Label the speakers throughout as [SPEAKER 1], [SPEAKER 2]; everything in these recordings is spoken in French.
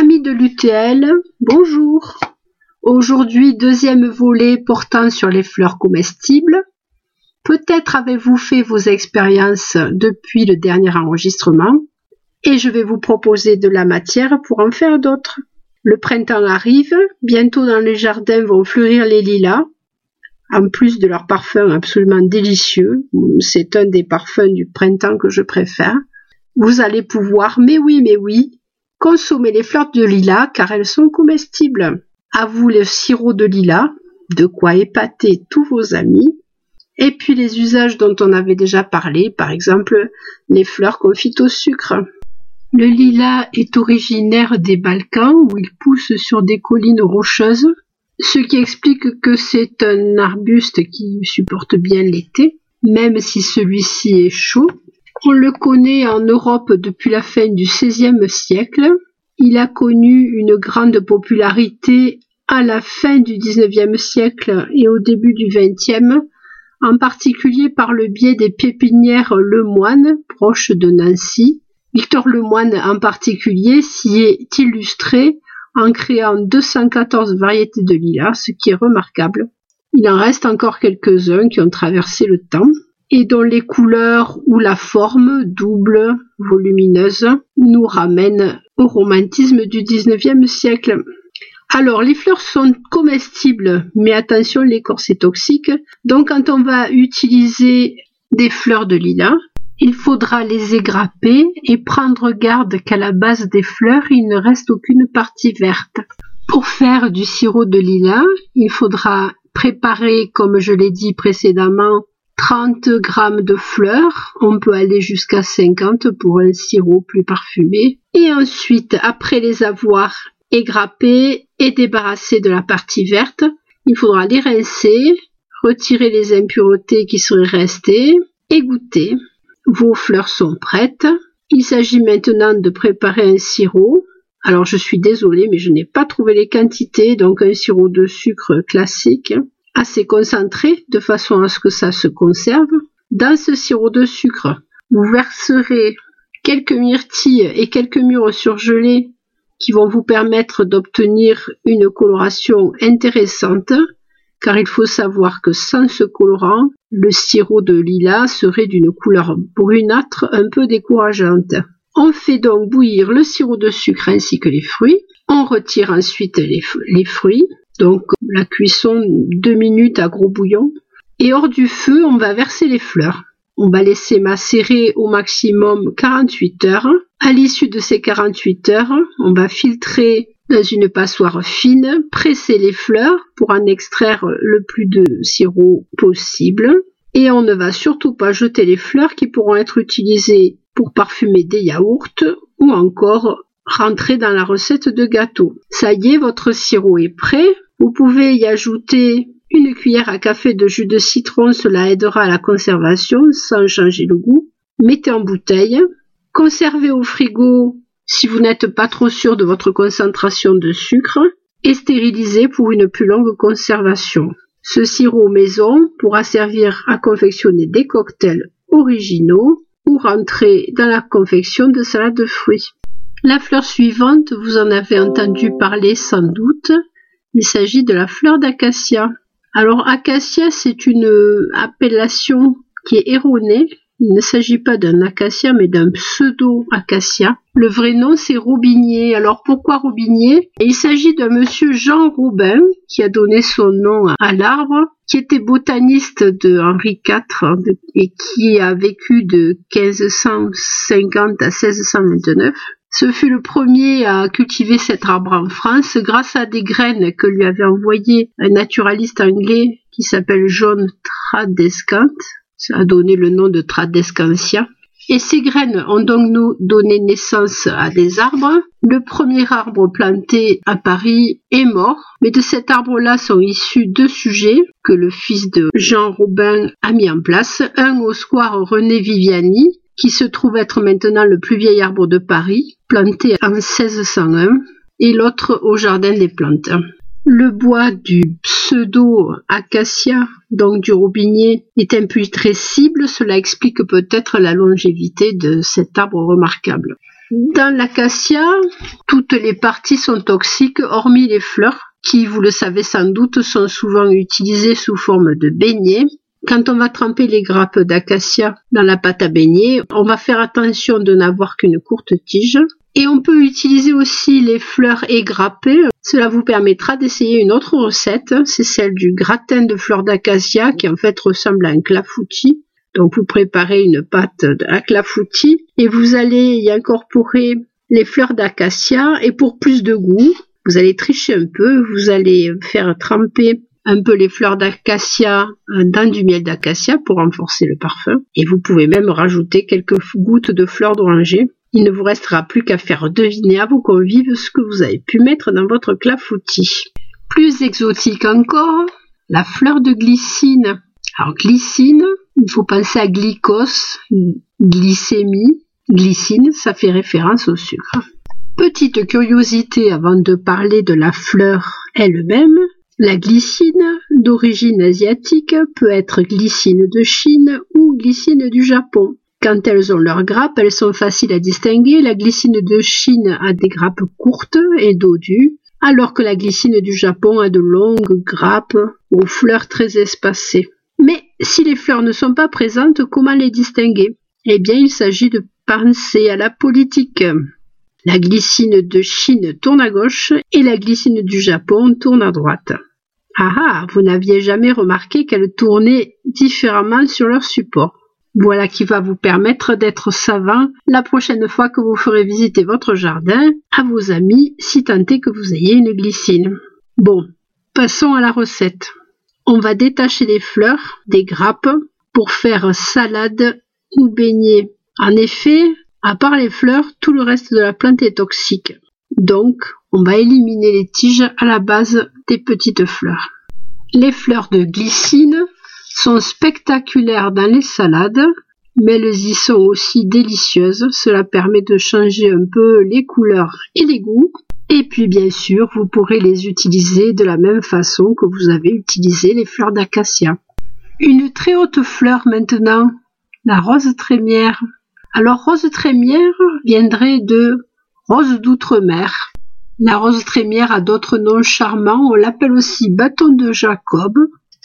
[SPEAKER 1] Amis de l'UTL, bonjour. Aujourd'hui, deuxième volet portant sur les fleurs comestibles. Peut-être avez-vous fait vos expériences depuis le dernier enregistrement et je vais vous proposer de la matière pour en faire d'autres. Le printemps arrive, bientôt dans les jardins vont fleurir les lilas, en plus de leur parfum absolument délicieux. C'est un des parfums du printemps que je préfère. Vous allez pouvoir, mais oui, mais oui, Consommez les fleurs de lilas car elles sont comestibles. À vous le sirop de lilas, de quoi épater tous vos amis. Et puis les usages dont on avait déjà parlé, par exemple les fleurs confites au sucre. Le lilas est originaire des Balkans où il pousse sur des collines rocheuses, ce qui explique que c'est un arbuste qui supporte bien l'été, même si celui-ci est chaud. On le connaît en Europe depuis la fin du XVIe siècle. Il a connu une grande popularité à la fin du XIXe siècle et au début du XXe, en particulier par le biais des pépinières Lemoine, proches de Nancy. Victor Lemoine en particulier s'y est illustré en créant 214 variétés de lilas, ce qui est remarquable. Il en reste encore quelques-uns qui ont traversé le temps et dont les couleurs ou la forme double, volumineuse, nous ramènent au romantisme du XIXe siècle. Alors, les fleurs sont comestibles, mais attention, l'écorce est toxique. Donc, quand on va utiliser des fleurs de lilas, il faudra les égrapper et prendre garde qu'à la base des fleurs, il ne reste aucune partie verte. Pour faire du sirop de lilas, il faudra préparer, comme je l'ai dit précédemment, 30 grammes de fleurs, on peut aller jusqu'à 50 pour un sirop plus parfumé. Et ensuite, après les avoir égrappés et débarrassés de la partie verte, il faudra les rincer, retirer les impuretés qui seraient restées et goûter. Vos fleurs sont prêtes. Il s'agit maintenant de préparer un sirop. Alors je suis désolée, mais je n'ai pas trouvé les quantités, donc un sirop de sucre classique assez concentré de façon à ce que ça se conserve. Dans ce sirop de sucre, vous verserez quelques myrtilles et quelques mûres surgelées qui vont vous permettre d'obtenir une coloration intéressante, car il faut savoir que sans ce colorant, le sirop de lilas serait d'une couleur brunâtre un peu décourageante. On fait donc bouillir le sirop de sucre ainsi que les fruits. On retire ensuite les, les fruits donc la cuisson deux minutes à gros bouillon. Et hors du feu, on va verser les fleurs. On va laisser macérer au maximum 48 heures. À l'issue de ces 48 heures, on va filtrer dans une passoire fine, presser les fleurs pour en extraire le plus de sirop possible. Et on ne va surtout pas jeter les fleurs qui pourront être utilisées pour parfumer des yaourts ou encore rentrer dans la recette de gâteau. Ça y est, votre sirop est prêt. Vous pouvez y ajouter une cuillère à café de jus de citron, cela aidera à la conservation sans changer le goût. Mettez en bouteille. Conservez au frigo si vous n'êtes pas trop sûr de votre concentration de sucre et stérilisez pour une plus longue conservation. Ce sirop maison pourra servir à confectionner des cocktails originaux ou rentrer dans la confection de salade de fruits. La fleur suivante, vous en avez entendu parler sans doute, il s'agit de la fleur d'acacia. Alors acacia, c'est une appellation qui est erronée. Il ne s'agit pas d'un acacia, mais d'un pseudo-acacia. Le vrai nom, c'est Robinier. Alors pourquoi Robinier? Il s'agit d'un monsieur Jean Robin qui a donné son nom à l'arbre, qui était botaniste de Henri IV et qui a vécu de 1550 à 1629. Ce fut le premier à cultiver cet arbre en France grâce à des graines que lui avait envoyées un naturaliste anglais qui s'appelle John Tradescant. Ça a donné le nom de Tradescantia. Et ces graines ont donc donné naissance à des arbres. Le premier arbre planté à Paris est mort, mais de cet arbre-là sont issus deux sujets que le fils de Jean Robin a mis en place. Un au square René Viviani, qui se trouve être maintenant le plus vieil arbre de Paris, planté en 1601, et l'autre au Jardin des Plantes. Le bois du pseudo-acacia, donc du robinier, est imputrescible, cela explique peut-être la longévité de cet arbre remarquable. Dans l'acacia, toutes les parties sont toxiques hormis les fleurs qui, vous le savez sans doute, sont souvent utilisées sous forme de beignets. Quand on va tremper les grappes d'acacia dans la pâte à beignet, on va faire attention de n'avoir qu'une courte tige. Et on peut utiliser aussi les fleurs égrappées. Cela vous permettra d'essayer une autre recette, c'est celle du gratin de fleurs d'acacia qui en fait ressemble à un clafoutis. Donc vous préparez une pâte à clafoutis et vous allez y incorporer les fleurs d'acacia et pour plus de goût, vous allez tricher un peu, vous allez faire tremper un peu les fleurs d'acacia euh, dans du miel d'acacia pour renforcer le parfum. Et vous pouvez même rajouter quelques gouttes de fleurs d'oranger. Il ne vous restera plus qu'à faire deviner à vos convives ce que vous avez pu mettre dans votre clafoutis. Plus exotique encore, la fleur de glycine. Alors glycine, il faut penser à glycos, glycémie, glycine, ça fait référence au sucre. Petite curiosité avant de parler de la fleur elle-même, la glycine d'origine asiatique peut être glycine de Chine ou glycine du Japon. Quand elles ont leurs grappes, elles sont faciles à distinguer. La glycine de Chine a des grappes courtes et dodues, alors que la glycine du Japon a de longues grappes aux fleurs très espacées. Mais si les fleurs ne sont pas présentes, comment les distinguer? Eh bien, il s'agit de penser à la politique. La glycine de Chine tourne à gauche et la glycine du Japon tourne à droite. Ah ah, vous n'aviez jamais remarqué qu'elles tournaient différemment sur leur support. Voilà qui va vous permettre d'être savant la prochaine fois que vous ferez visiter votre jardin à vos amis si tant est que vous ayez une glycine. Bon, passons à la recette. On va détacher les fleurs des grappes pour faire salade ou beignet. En effet, à part les fleurs, tout le reste de la plante est toxique. Donc, on va éliminer les tiges à la base des petites fleurs. Les fleurs de glycine sont spectaculaires dans les salades, mais elles y sont aussi délicieuses. Cela permet de changer un peu les couleurs et les goûts. Et puis bien sûr, vous pourrez les utiliser de la même façon que vous avez utilisé les fleurs d'acacia. Une très haute fleur maintenant, la rose trémière. Alors rose trémière viendrait de rose d'outre-mer. La rose trémière a d'autres noms charmants, on l'appelle aussi bâton de Jacob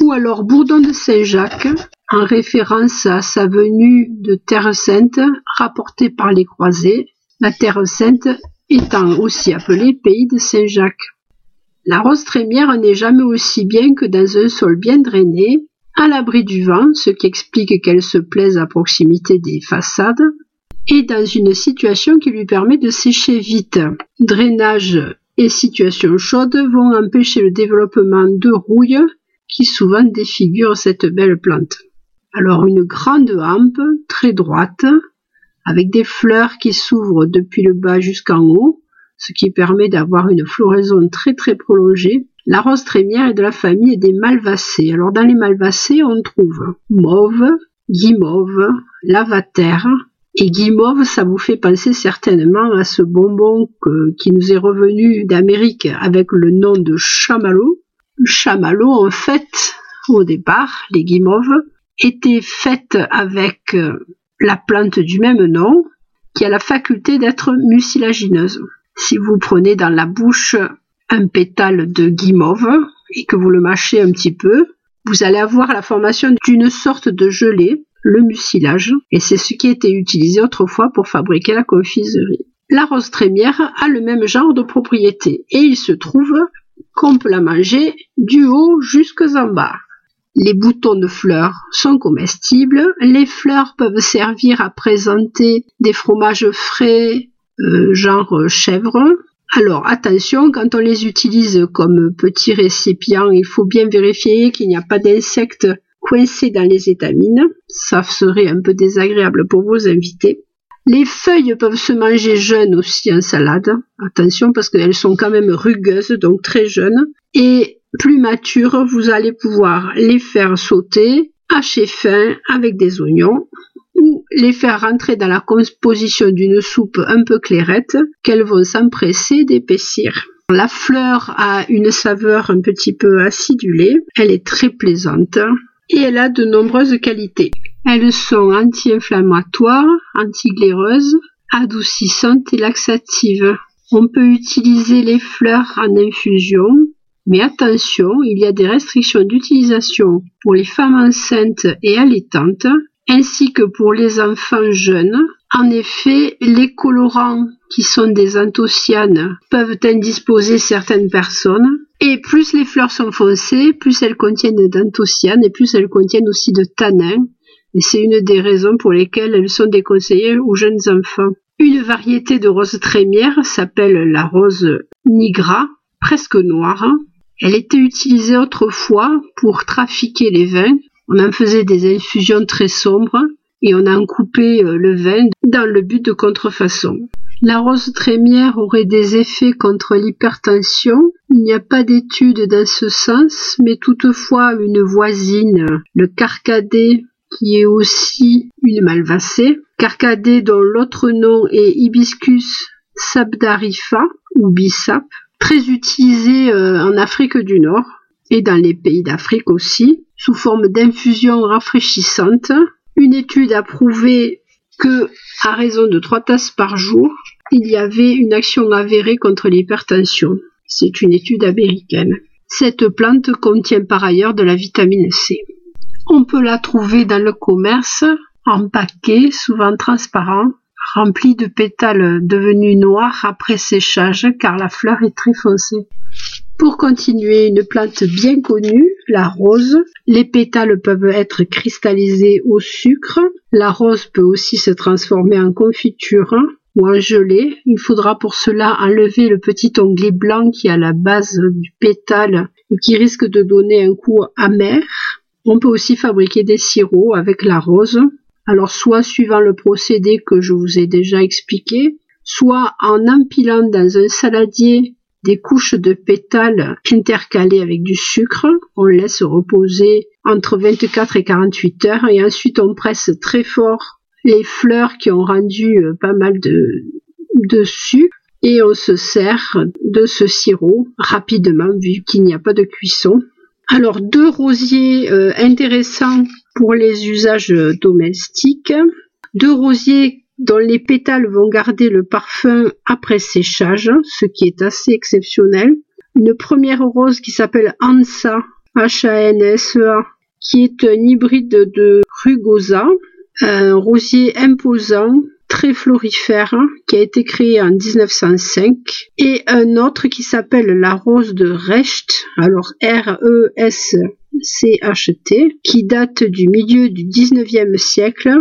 [SPEAKER 1] ou alors bourdon de Saint-Jacques en référence à sa venue de Terre Sainte rapportée par les croisés, la Terre Sainte étant aussi appelée pays de Saint-Jacques. La rose trémière n'est jamais aussi bien que dans un sol bien drainé, à l'abri du vent, ce qui explique qu'elle se plaise à proximité des façades, et dans une situation qui lui permet de sécher vite. Drainage et situation chaude vont empêcher le développement de rouille qui souvent défigurent cette belle plante. Alors une grande hampe très droite avec des fleurs qui s'ouvrent depuis le bas jusqu'en haut, ce qui permet d'avoir une floraison très très prolongée la rose trémière est de la famille des malvacées. Alors dans les malvacées, on trouve mauve, guimauve, lavater. Et guimauve, ça vous fait penser certainement à ce bonbon qui nous est revenu d'Amérique avec le nom de chamallow. Chamallow, en fait, au départ, les guimauves, étaient faites avec euh, la plante du même nom, qui a la faculté d'être mucilagineuse. Si vous prenez dans la bouche un pétale de guimauve et que vous le mâchez un petit peu, vous allez avoir la formation d'une sorte de gelée, le mucilage, et c'est ce qui était utilisé autrefois pour fabriquer la confiserie. La rose trémière a le même genre de propriété et il se trouve qu'on peut la manger du haut jusqu'en bas. Les boutons de fleurs sont comestibles, les fleurs peuvent servir à présenter des fromages frais, euh, genre chèvre, alors attention, quand on les utilise comme petits récipients, il faut bien vérifier qu'il n'y a pas d'insectes coincés dans les étamines. Ça serait un peu désagréable pour vos invités. Les feuilles peuvent se manger jeunes aussi en salade. Attention parce qu'elles sont quand même rugueuses, donc très jeunes. Et plus matures, vous allez pouvoir les faire sauter, hacher fin avec des oignons ou les faire rentrer dans la composition d'une soupe un peu clairette qu'elles vont s'empresser d'épaissir. La fleur a une saveur un petit peu acidulée, elle est très plaisante et elle a de nombreuses qualités. Elles sont anti-inflammatoires, anti-glaireuses, adoucissante et laxative. On peut utiliser les fleurs en infusion, mais attention, il y a des restrictions d'utilisation pour les femmes enceintes et allaitantes, ainsi que pour les enfants jeunes. En effet, les colorants qui sont des anthocyanes peuvent indisposer certaines personnes. Et plus les fleurs sont foncées, plus elles contiennent d'anthocyanes et plus elles contiennent aussi de tanins. Et c'est une des raisons pour lesquelles elles sont déconseillées aux jeunes enfants. Une variété de rose trémière s'appelle la rose nigra, presque noire. Elle était utilisée autrefois pour trafiquer les vins. On en faisait des infusions très sombres et on en coupait euh, le vin dans le but de contrefaçon. La rose trémière aurait des effets contre l'hypertension. Il n'y a pas d'études dans ce sens, mais toutefois une voisine, le carcadé, qui est aussi une malvacée, carcadé dont l'autre nom est Hibiscus sabdarifa ou bisap, très utilisé euh, en Afrique du Nord et dans les pays d'Afrique aussi, sous forme d'infusion rafraîchissante. Une étude a prouvé que, à raison de 3 tasses par jour, il y avait une action avérée contre l'hypertension. C'est une étude américaine. Cette plante contient par ailleurs de la vitamine C. On peut la trouver dans le commerce, en paquet, souvent transparent, rempli de pétales devenus noirs après séchage car la fleur est très foncée. Pour continuer, une plante bien connue, la rose. Les pétales peuvent être cristallisés au sucre. La rose peut aussi se transformer en confiture ou en gelée. Il faudra pour cela enlever le petit onglet blanc qui est à la base du pétale et qui risque de donner un goût amer. On peut aussi fabriquer des sirops avec la rose. Alors soit suivant le procédé que je vous ai déjà expliqué, soit en empilant dans un saladier des couches de pétales intercalées avec du sucre. On laisse reposer entre 24 et 48 heures et ensuite on presse très fort les fleurs qui ont rendu euh, pas mal de, de sucre et on se sert de ce sirop rapidement vu qu'il n'y a pas de cuisson. Alors deux rosiers euh, intéressants pour les usages domestiques, deux rosiers dont les pétales vont garder le parfum après séchage, ce qui est assez exceptionnel. Une première rose qui s'appelle Hansa, H-A-N-S-E-A, e qui est un hybride de rugosa, un rosier imposant très florifère hein, qui a été créé en 1905 et un autre qui s'appelle la rose de Recht, alors R-E-S-C-H-T, qui date du milieu du 19e siècle.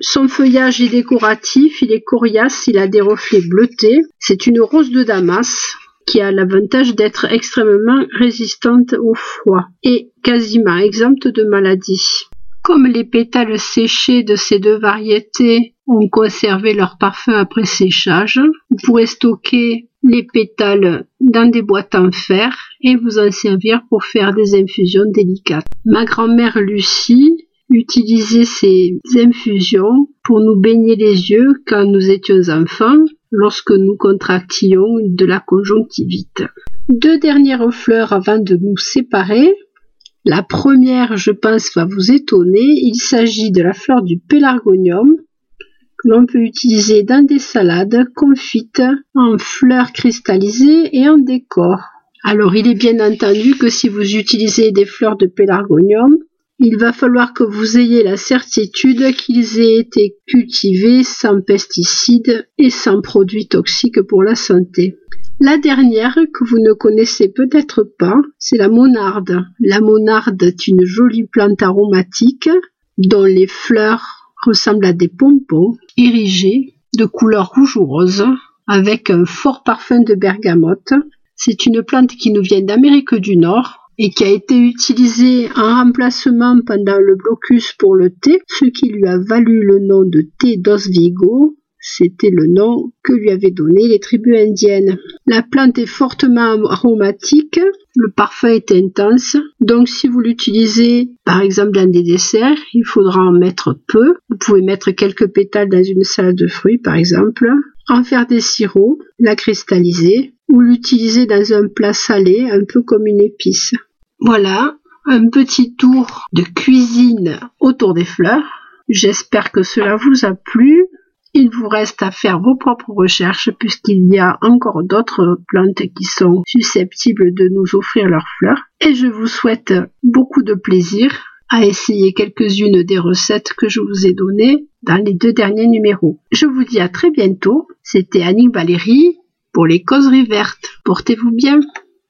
[SPEAKER 1] Son feuillage est décoratif, il est coriace, il a des reflets bleutés. C'est une rose de Damas qui a l'avantage d'être extrêmement résistante au froid et quasiment exempte de maladies. Comme les pétales séchés de ces deux variétés ont conservé leur parfum après séchage. Vous pourrez stocker les pétales dans des boîtes en fer et vous en servir pour faire des infusions délicates. Ma grand-mère Lucie utilisait ces infusions pour nous baigner les yeux quand nous étions enfants lorsque nous contractions de la conjonctivite. Deux dernières fleurs avant de nous séparer. La première, je pense, va vous étonner. Il s'agit de la fleur du pélargonium l'on peut utiliser dans des salades confites, en fleurs cristallisées et en décor. Alors il est bien entendu que si vous utilisez des fleurs de pélargonium, il va falloir que vous ayez la certitude qu'ils aient été cultivés sans pesticides et sans produits toxiques pour la santé. La dernière que vous ne connaissez peut-être pas, c'est la monarde. La monarde est une jolie plante aromatique dont les fleurs ressemble à des pompons érigés de couleur rouge ou rose avec un fort parfum de bergamote. C'est une plante qui nous vient d'Amérique du Nord et qui a été utilisée en remplacement pendant le blocus pour le thé, ce qui lui a valu le nom de thé d'Osvigo, c'était le nom que lui avaient donné les tribus indiennes. La plante est fortement aromatique, le parfum est intense, donc si vous l'utilisez par exemple dans des desserts, il faudra en mettre peu. Vous pouvez mettre quelques pétales dans une salade de fruits par exemple, en faire des sirops, la cristalliser ou l'utiliser dans un plat salé, un peu comme une épice. Voilà, un petit tour de cuisine autour des fleurs. J'espère que cela vous a plu Il vous reste à faire vos propres recherches puisqu'il y a encore d'autres plantes qui sont susceptibles de nous offrir leurs fleurs. Et je vous souhaite beaucoup de plaisir à essayer quelques-unes des recettes que je vous ai données dans les deux derniers numéros. Je vous dis à très bientôt. C'était Annie Valérie pour les causeries vertes. Portez-vous bien.